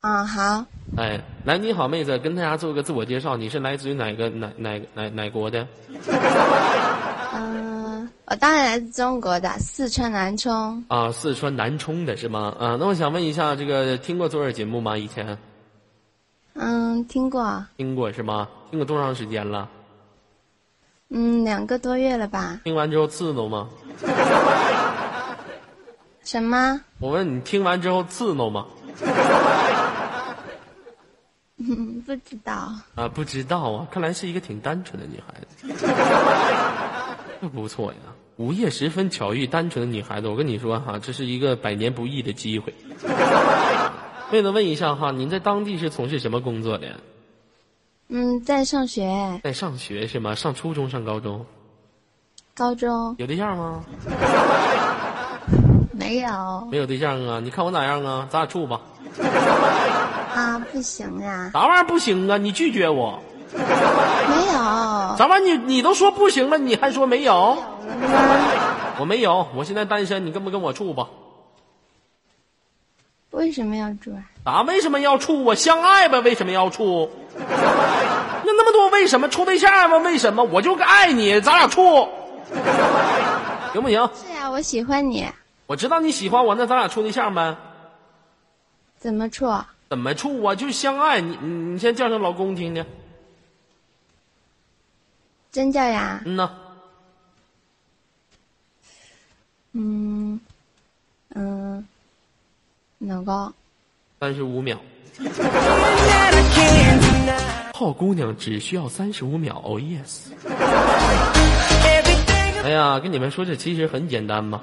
啊，好，哎，来，你好，妹子，跟大家做个自我介绍，你是来自于哪个哪哪哪哪国的？嗯、我当然来自中国的四川南充，啊，四川南充的是吗？啊，那我想问一下，这个听过左耳节目吗？以前嗯，听过，听过是吗？听过多长时间了？嗯，两个多月了吧？听完之后刺挠吗？什么？我问你，听完之后刺挠吗？嗯，不知道。啊，不知道啊，看来是一个挺单纯的女孩子，不错呀。午夜时分巧遇单纯的女孩子，我跟你说哈，这是一个百年不易的机会。为了问一下哈，您在当地是从事什么工作的？嗯，在上学，在上学是吗？上初中、上高中？高中有对象吗？没有没有对象啊？你看我咋样啊？咱俩处吧？啊，不行呀，啥玩意儿不行啊？你拒绝我？没有，啥玩意儿？你你都说不行了，你还说没有？我没有，我现在单身，你跟不跟我处吧？为什么要处啊？咋为什么要处我？相爱吧，为什么要处？那那么多为什么？处对象吗？为什么？我就爱你，咱俩处，行不行？是呀，我喜欢你，我知道你喜欢我，那咱俩处对象呗？怎么处？怎么处啊？就相爱，你你你先叫声老公听听。真叫呀？嗯呐，嗯嗯，老公，三十五秒。泡姑娘只需要三十五秒。哦 yes。哎呀，跟你们说这其实很简单嘛，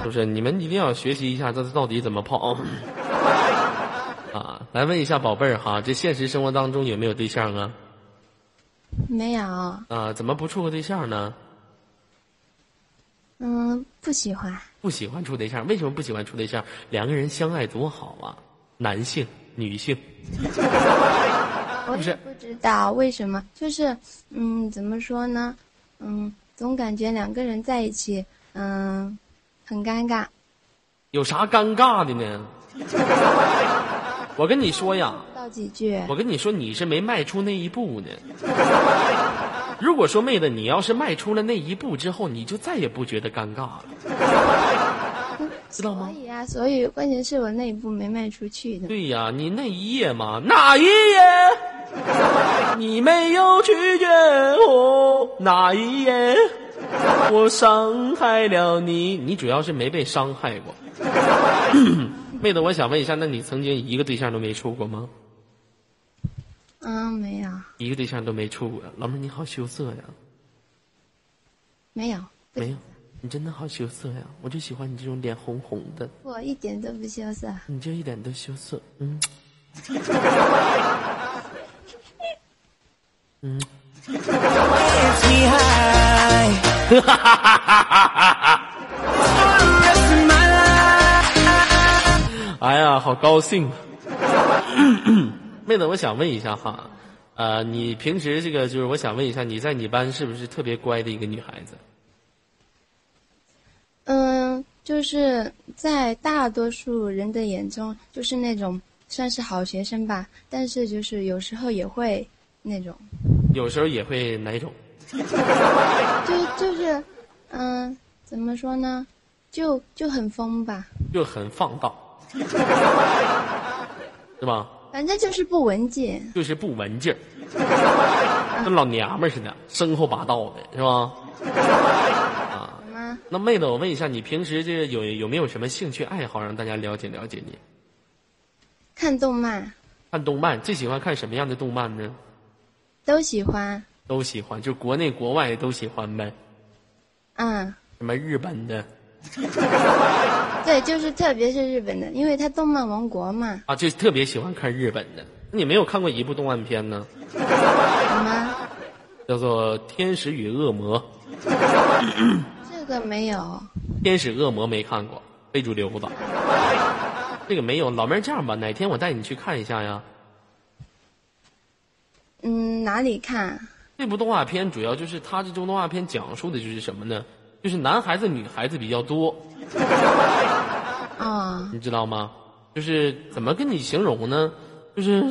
是不是？你们一定要学习一下这到底怎么泡 啊！来问一下宝贝儿哈，这现实生活当中有没有对象啊？没有，啊，怎么不处个对象呢？嗯，不喜欢。不喜欢处对象，为什么不喜欢处对象？两个人相爱多好啊，男性、女性，是 我也不知道为什么，就是嗯，怎么说呢？嗯，总感觉两个人在一起，嗯，很尴尬。有啥尴尬的呢？我跟你说呀，道几句，我跟你说，你是没迈出那一步呢。如果说妹子，你要是迈出了那一步之后，你就再也不觉得尴尬了，知道吗所？以啊，所以关键是我那一步没迈出去的。对呀，你那一夜嘛，哪一夜？你没有拒绝我，哪一夜？我伤害了你，你主要是没被伤害过。妹子，我想问一下，那你曾经一个对象都没处过吗？嗯，没有，一个对象都没处过，老妹儿你好羞涩呀。没有，没有，你真的好羞涩呀！我就喜欢你这种脸红红的，我一点都不羞涩。你就一点都羞涩，嗯。嗯，哎呀，好高兴啊！妹子，我想问一下哈，呃，你平时这个就是我想问一下，你在你班是不是特别乖的一个女孩子？嗯，就是在大多数人的眼中，就是那种算是好学生吧，但是就是有时候也会那种，有时候也会哪种？就就是，嗯，怎么说呢，就就很疯吧，就很放荡，是吧？反正就是不文静。就是不文静儿，跟老娘们儿似的，生后霸道的，是吧？啊？那妹子，我问一下，你平时这个有有没有什么兴趣爱好，让大家了解了解你？看动漫看动漫，最喜欢看什么样的动漫呢？都喜欢，都喜欢，就国内国外都喜欢呗。嗯，什么日本的 对，就是特别是日本的，因为它动漫王国嘛。啊，就特别喜欢看日本的。你没有看过一部动漫片呢？什么？叫做《天使与恶魔》。这个没有。天使恶魔没看过，非主流吧？这个没有，老妹儿这样吧，哪天我带你去看一下呀？嗯，哪里看？这部动画片主要就是它这部动画片讲述的就是什么呢？就是男孩子女孩子比较多，哦，你知道吗？就是怎么跟你形容呢？就是，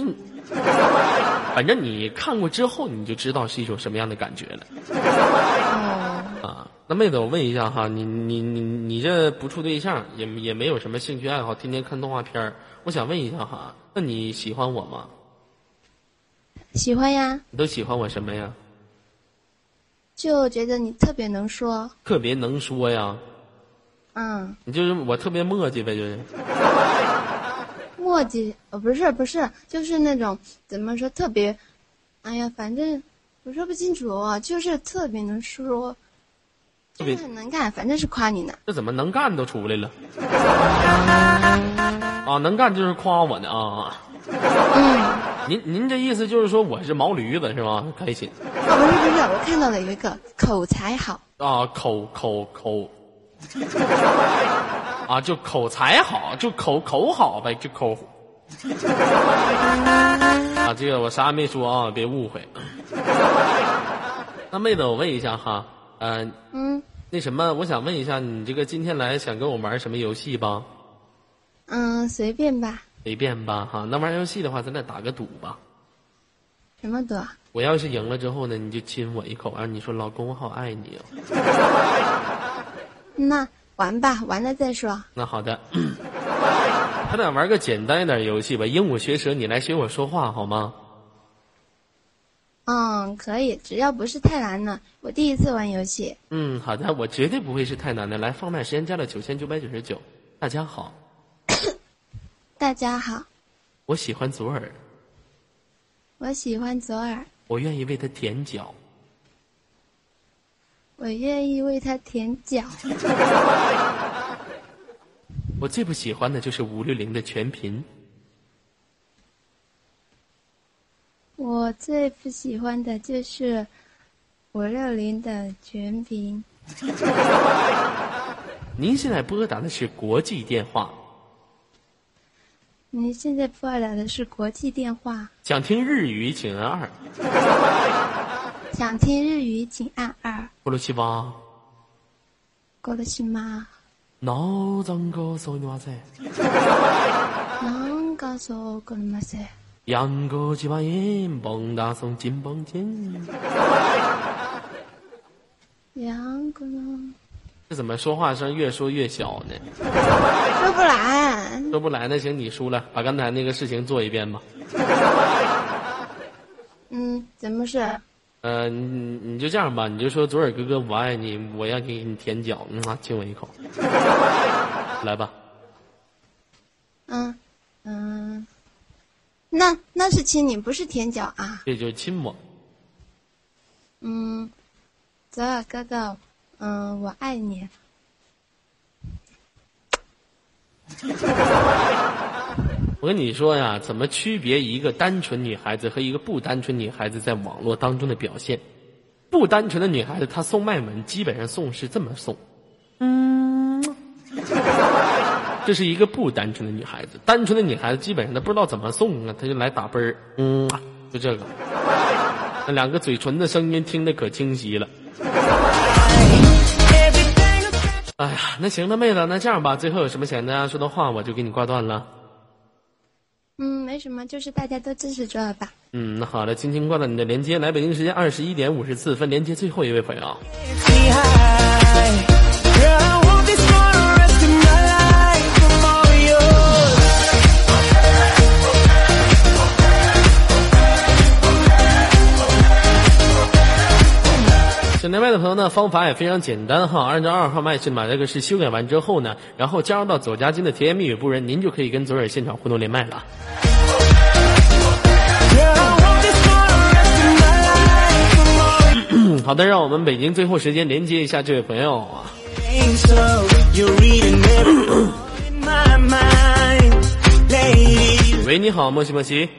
反正你看过之后，你就知道是一种什么样的感觉了哦，啊。那妹子，我问一下哈，你你你你这不处对象，也也没有什么兴趣爱好，天天看动画片儿我想问一下哈，那你喜欢我吗？喜欢呀，你都喜欢我什么呀？就觉得你特别能说。特别能说呀，嗯，你就是我特别磨叽呗，就是。墨迹，呃，不是不是，就是那种怎么说特别，哎呀，反正我说不清楚哦，就是特别能说，特别真的很能干，反正是夸你呢。这怎么能干都出来了？啊，能干就是夸我呢啊！嗯，您您这意思就是说我是毛驴子是吗？开心哦，不是不是，我看到了有一个口才好，啊，口口口啊，就口才好，就口口好呗，就口啊，这个我啥也没说啊，别误会。那妹子，我问一下哈，呃，嗯那什么，我想问一下，你这个今天来想跟我玩什么游戏吧？嗯，随便吧，随便吧哈。那玩游戏的话，咱俩打个赌吧。什么赌？我要是赢了之后呢，你就亲我一口，然后你说老公我好爱你哦。那玩吧，玩了再说。那好的，咱俩玩个简单一点游戏吧，鹦鹉学舌，你来学我说话好吗？嗯，可以，只要不是太难的。我第一次玩游戏。嗯，好的，我绝对不会是太难的。来，放慢时间加了九千九百九十九。大家好，大家好，我喜欢左耳，我喜欢左耳，我愿意为他舔脚。我愿意为他舔脚。我最不喜欢的就是五六零的全屏。我最不喜欢的就是五六零的全屏。您现在拨打的是国际电话，您现在拨打的是国际电话，想听日语请按二，想听日语请按二。布鲁奇巴，过了去吗？脑脏哥说你话噻，能告诉我过了吗？噻？杨哥几把烟，蹦大送金蹦尖。两个呢？这怎么说话声越说越小呢？说不来。说不来，那行你输了，把刚才那个事情做一遍吧。嗯，怎么是？呃，你你就这样吧，你就说左耳哥哥我爱你，我要给你舔脚，嗯啊，亲我一口，来吧。嗯嗯，那那是亲你，不是舔脚啊。这就是亲我。嗯，左耳哥哥，嗯，我爱你。我跟你说呀，怎么区别一个单纯女孩子和一个不单纯女孩子在网络当中的表现？不单纯的女孩子，她送卖门，基本上送是这么送，嗯，这是一个不单纯的女孩子。单纯的女孩子基本上她不知道怎么送啊，她就来打啵儿，嗯，就这个，那两个嘴唇的声音听得可清晰了。哎呀，那行了，妹子，那这样吧，最后有什么想跟大家说的话，我就给你挂断了。嗯，没什么，就是大家都支持卓尔吧。嗯，那好的，轻轻挂断你的连接。来，北京时间二十一点五十四分，连接最后一位朋友。想连麦的朋友呢，方法也非常简单哈，按照二号麦序把这个是修改完之后呢，然后加入到左家军的甜言蜜语部人，您就可以跟左耳现场互动连麦了。好的，让我们北京最后时间连接一下这位朋友啊。喂，你好，莫西莫西。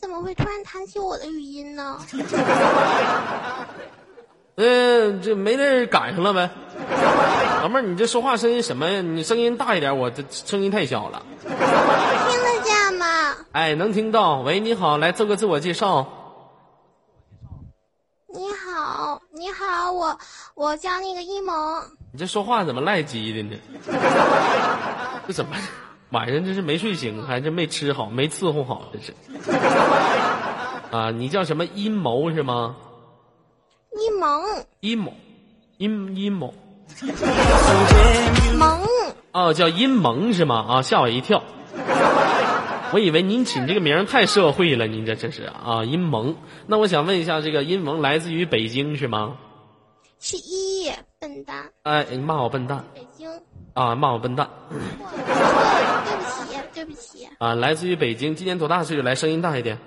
怎么会突然弹起我的语音呢？嗯、这没地儿赶上了呗。老妹儿，你这说话声音什么呀？你声音大一点，我这声音太小了。听得见吗？哎，能听到。喂，你好，来做个自我介绍。你好，你好，我我叫那个一萌，你这说话怎么赖叽的呢？这怎么晚上这是没睡醒，还是没吃好，没伺候好？这是啊，你叫什么阴谋是吗？阴谋阴谋，阴阴谋 萌，哦，叫阴谋是吗？啊，吓我一跳。我以为您起这个名太社会了，您这这是啊，阴谋。那我想问一下，这个阴谋来自于北京是吗？是一笨蛋，哎，你骂我笨蛋北京，啊，骂我笨蛋对不起，对不起，啊，来自于北京，今年多大岁数？来，声音大一点。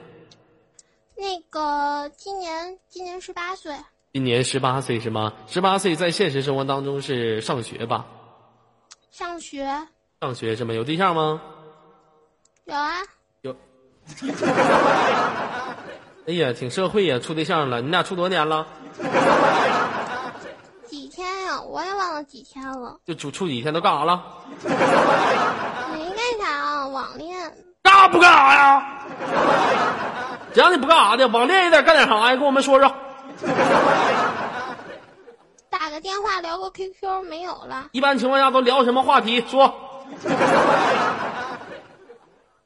那个今年今年十八岁，今年十八岁是吗？十八岁在现实生活当中是上学吧？上学上学是吗？有对象吗？有啊，有。哎呀，挺社会呀，处对象了。你俩处多少年了？我也忘了几天了，就处处几天都干啥了？没干啥啊，网恋，干啥不干啥呀？只要你不干啥的，网恋也得干点啥呀？跟我们说说。打个电话聊个 QQ 没有了，一般情况下都聊什么话题？说。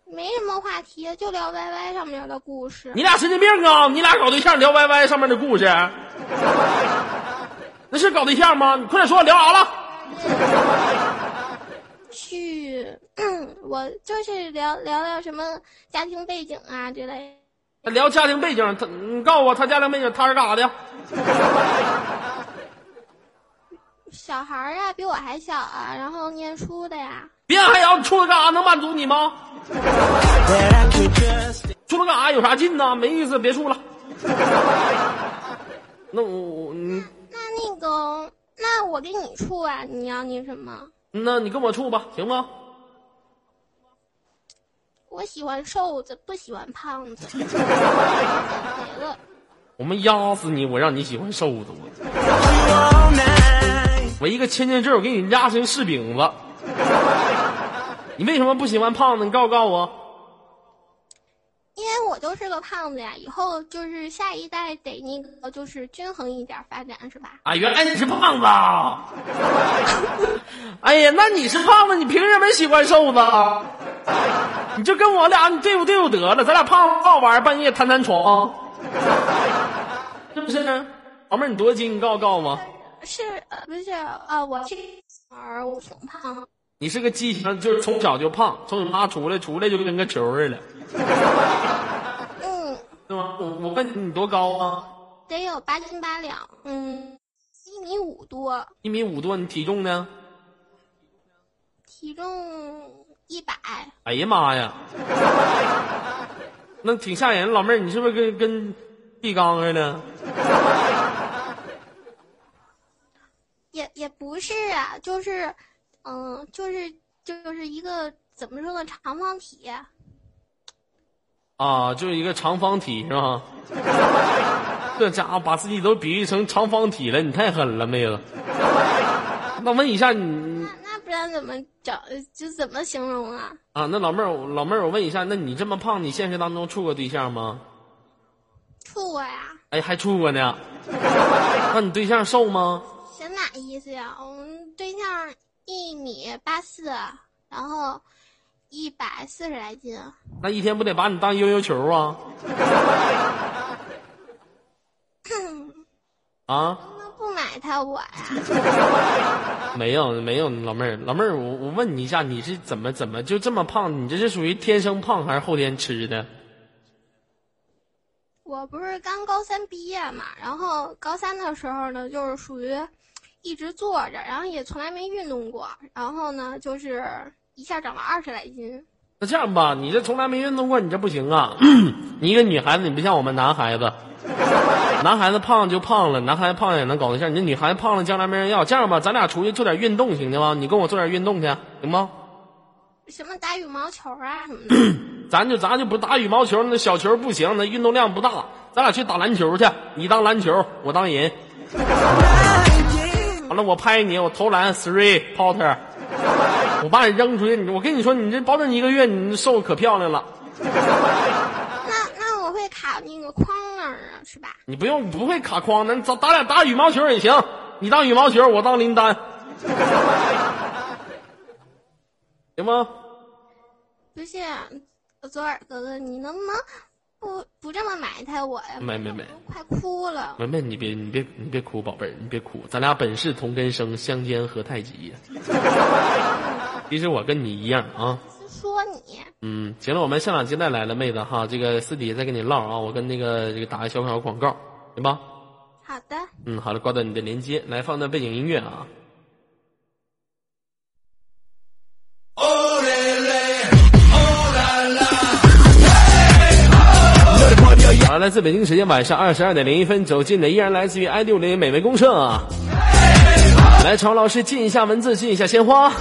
没什么话题，就聊 YY 上面的故事。你俩神经病啊！你俩搞对象聊 YY 上面的故事，那是搞对象吗？你快点说，聊啥了？去，我就是聊聊聊什么家庭背景啊之类。聊家庭背景，他你告诉我他家庭背景，他是干啥的？小孩儿呀，比我还小啊，然后念书的呀。别还要处了干啥？能满足你吗？处了干啥？有啥劲呢？没意思，别处了。那我我你那那个，那我跟你处啊，你要那什么？那你跟我处吧，行吗？我喜欢瘦子，不喜欢胖子。我们压死你！我让你喜欢瘦子，我我一个千斤坠，我给你压成柿饼子。你为什么不喜欢胖子？你告诉告诉我。因为我就是个胖子呀，以后就是下一代得那个就是均衡一点发展，是吧？啊，原来你是胖子啊！哎呀，那你是胖子，你凭什么喜欢瘦子？你就跟我俩你对付对付得了，咱俩胖好玩，半夜弹弹床，是不是？老妹儿，你多少斤？你告诉告诉我。是呃不是啊我是儿，我挺胖。你是个畸形，就是从小就胖，从你妈出来出来就跟个球似的，嗯，是吗？我我问你，你多高啊？得有八斤八两，嗯，一米五多，一米五多，你体重呢？体重一百。哎呀妈呀，那挺吓人。老妹儿，你是不是跟跟地缸似的？也也不是啊，就是，嗯、就是就是一个怎么说呢，长方体。啊，就是一个长方体是吧？这家伙把自己都比喻成长方体了，你太狠了，妹子。那问一下你那那不然怎么找就怎么形容啊？啊？那老妹儿，老妹儿，我问一下，那你这么胖，你现实当中处过对象吗？处过呀？哎，还处过呢？那你对象瘦吗？什么意思呀？我们对象一米八四，然后一百四十来斤。那一天不得把你当悠悠球啊？啊？那不买他我呀？没有没有，老妹儿，老妹儿，我我问你一下，你是怎么怎么就这么胖？你这是属于天生胖还是后天吃的？我不是刚高三毕业嘛，然后高三的时候呢，就是属于一直坐着，然后也从来没运动过，然后呢，就是一下长了二十来斤。那这样吧，你这从来没运动过，你这不行啊！你一个女孩子，你不像我们男孩子，男孩子胖就胖了，男孩子胖也能搞对象。你这女孩子胖了，将来没人要。这样吧，咱俩出去做点运动，行的吗？你跟我做点运动去，行吗？什么打羽毛球啊什么的，咱就咱就不打羽毛球，那小球不行，那运动量不大。咱俩去打篮球去，你当篮球，我当人。完了，我拍你，我投篮，three potter，我把你扔出去。你我跟你说，你这保证一个月你瘦可漂亮了。那那我会卡那个框那儿啊，是吧？你不用不会卡框的，咱咱俩打羽毛球也行。你当羽毛球，我当林丹，行吗？不是，左耳哥哥，你能不能不不这么埋汰我呀？没没没我快哭了。妹妹，你别你别你别哭，宝贝儿，你别哭，咱俩本是同根生，相煎何太急呀。其实我跟你一样啊。是说你，嗯，行了，我们现场接待来了，妹子哈，这个私底下再跟你唠啊，我跟那个这个打个小小广告，行吧？好的。嗯，好了，挂断你的连接，来放段背景音乐啊。好，来自北京时间晚上二十二点零一分走进的，依然来自于 i 六零美味公社。来，常老师，进一下文字，进一下鲜花。